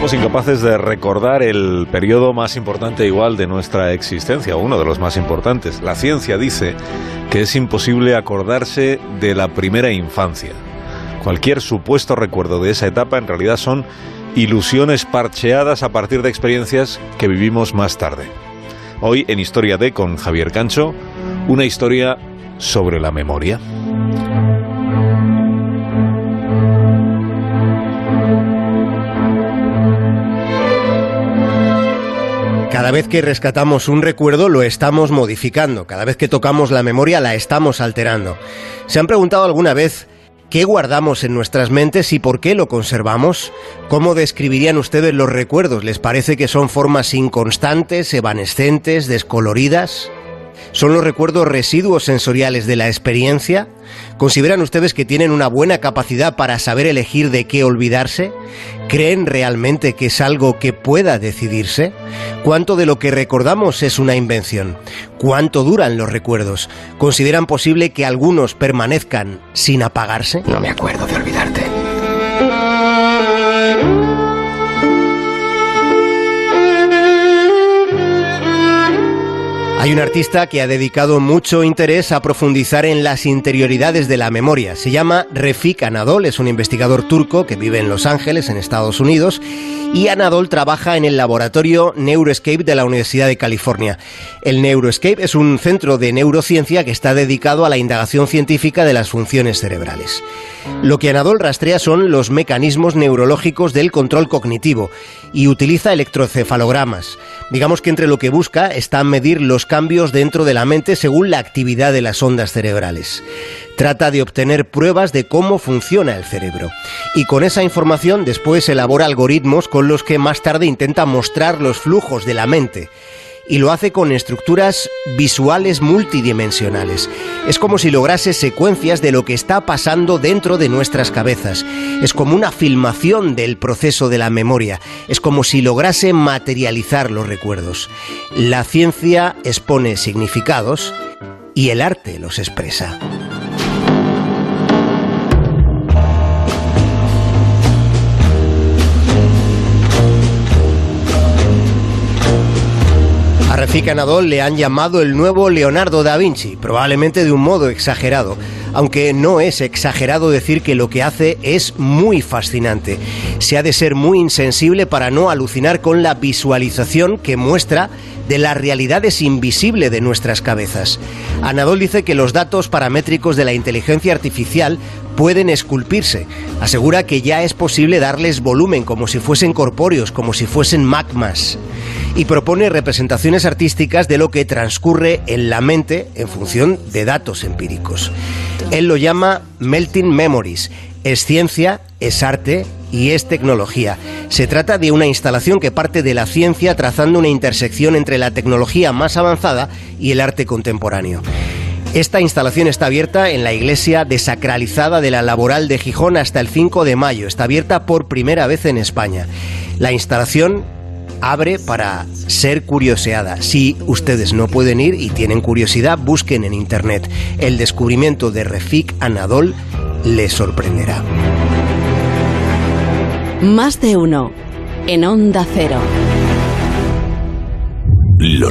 somos incapaces de recordar el periodo más importante igual de nuestra existencia, uno de los más importantes. La ciencia dice que es imposible acordarse de la primera infancia. Cualquier supuesto recuerdo de esa etapa en realidad son ilusiones parcheadas a partir de experiencias que vivimos más tarde. Hoy en Historia D con Javier Cancho, una historia sobre la memoria. Cada vez que rescatamos un recuerdo lo estamos modificando, cada vez que tocamos la memoria la estamos alterando. ¿Se han preguntado alguna vez qué guardamos en nuestras mentes y por qué lo conservamos? ¿Cómo describirían ustedes los recuerdos? ¿Les parece que son formas inconstantes, evanescentes, descoloridas? ¿Son los recuerdos residuos sensoriales de la experiencia? ¿Consideran ustedes que tienen una buena capacidad para saber elegir de qué olvidarse? ¿Creen realmente que es algo que pueda decidirse? ¿Cuánto de lo que recordamos es una invención? ¿Cuánto duran los recuerdos? ¿Consideran posible que algunos permanezcan sin apagarse? No me acuerdo de olvidarte. Hay un artista que ha dedicado mucho interés a profundizar en las interioridades de la memoria. Se llama Refik Anadol, es un investigador turco que vive en Los Ángeles, en Estados Unidos, y Anadol trabaja en el laboratorio Neuroscape de la Universidad de California. El Neuroscape es un centro de neurociencia que está dedicado a la indagación científica de las funciones cerebrales. Lo que Anadol rastrea son los mecanismos neurológicos del control cognitivo y utiliza electrocefalogramas. Digamos que entre lo que busca está medir los cambios dentro de la mente según la actividad de las ondas cerebrales. Trata de obtener pruebas de cómo funciona el cerebro. Y con esa información después elabora algoritmos con los que más tarde intenta mostrar los flujos de la mente y lo hace con estructuras visuales multidimensionales. Es como si lograse secuencias de lo que está pasando dentro de nuestras cabezas. Es como una filmación del proceso de la memoria. Es como si lograse materializar los recuerdos. La ciencia expone significados y el arte los expresa. A Refik Anadol le han llamado el nuevo Leonardo da Vinci, probablemente de un modo exagerado, aunque no es exagerado decir que lo que hace es muy fascinante. Se ha de ser muy insensible para no alucinar con la visualización que muestra de las realidades invisibles de nuestras cabezas. Anadol dice que los datos paramétricos de la inteligencia artificial pueden esculpirse. Asegura que ya es posible darles volumen como si fuesen corpóreos, como si fuesen magmas. Y propone representaciones artísticas de lo que transcurre en la mente en función de datos empíricos. Él lo llama Melting Memories. Es ciencia, es arte y es tecnología. Se trata de una instalación que parte de la ciencia trazando una intersección entre la tecnología más avanzada y el arte contemporáneo. Esta instalación está abierta en la iglesia desacralizada de la Laboral de Gijón hasta el 5 de mayo. Está abierta por primera vez en España. La instalación abre para ser curioseada. Si ustedes no pueden ir y tienen curiosidad, busquen en internet. El descubrimiento de Refik Anadol les sorprenderá. Más de uno en Onda Cero. Lo